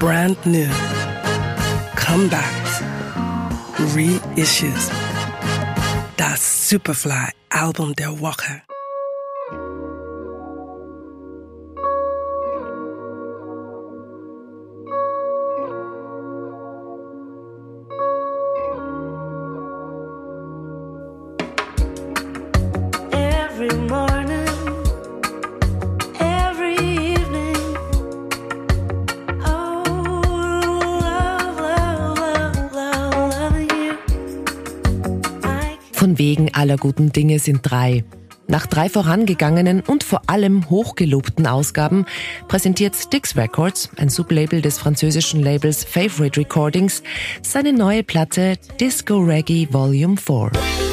brand new, comebacks, reissues. That's Superfly album Der Walker. Wegen aller guten Dinge sind drei. Nach drei vorangegangenen und vor allem hochgelobten Ausgaben präsentiert Styx Records, ein Sublabel des französischen Labels Favorite Recordings, seine neue Platte Disco Reggae Volume 4.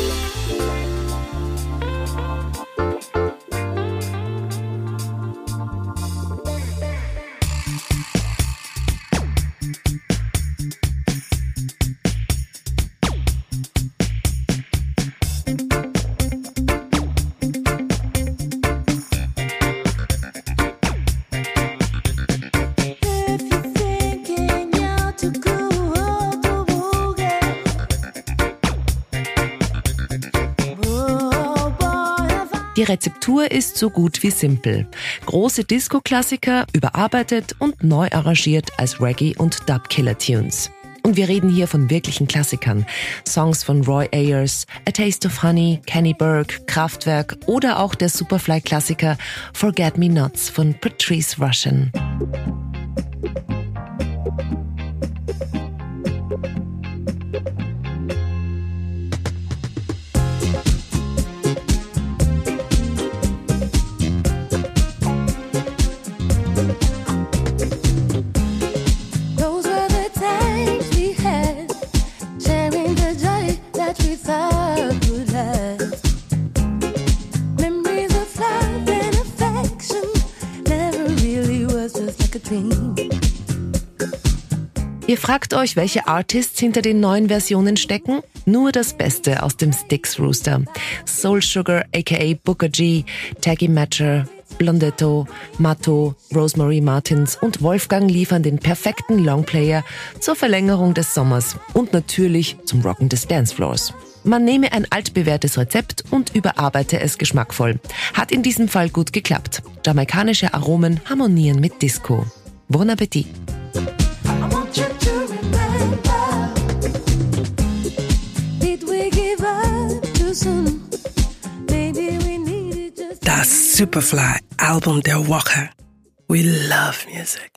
Die Rezeptur ist so gut wie simpel. Große Disco-Klassiker überarbeitet und neu arrangiert als Reggae- und Dub-Killer-Tunes. Und wir reden hier von wirklichen Klassikern. Songs von Roy Ayers, A Taste of Honey, Kenny Burke, Kraftwerk oder auch der Superfly-Klassiker Forget Me Nots von Patrice Rushen. Ihr fragt euch, welche Artists hinter den neuen Versionen stecken? Nur das Beste aus dem Styx Rooster. Soul Sugar aka Booker G, Taggy Matcher, Blondetto, Matto, Rosemary Martins und Wolfgang liefern den perfekten Longplayer zur Verlängerung des Sommers und natürlich zum Rocken des Dancefloors. Man nehme ein altbewährtes Rezept und überarbeite es geschmackvoll. Hat in diesem Fall gut geklappt. Jamaikanische Aromen harmonieren mit Disco. Bon appétit Das Superfly Album der Woche. We love music.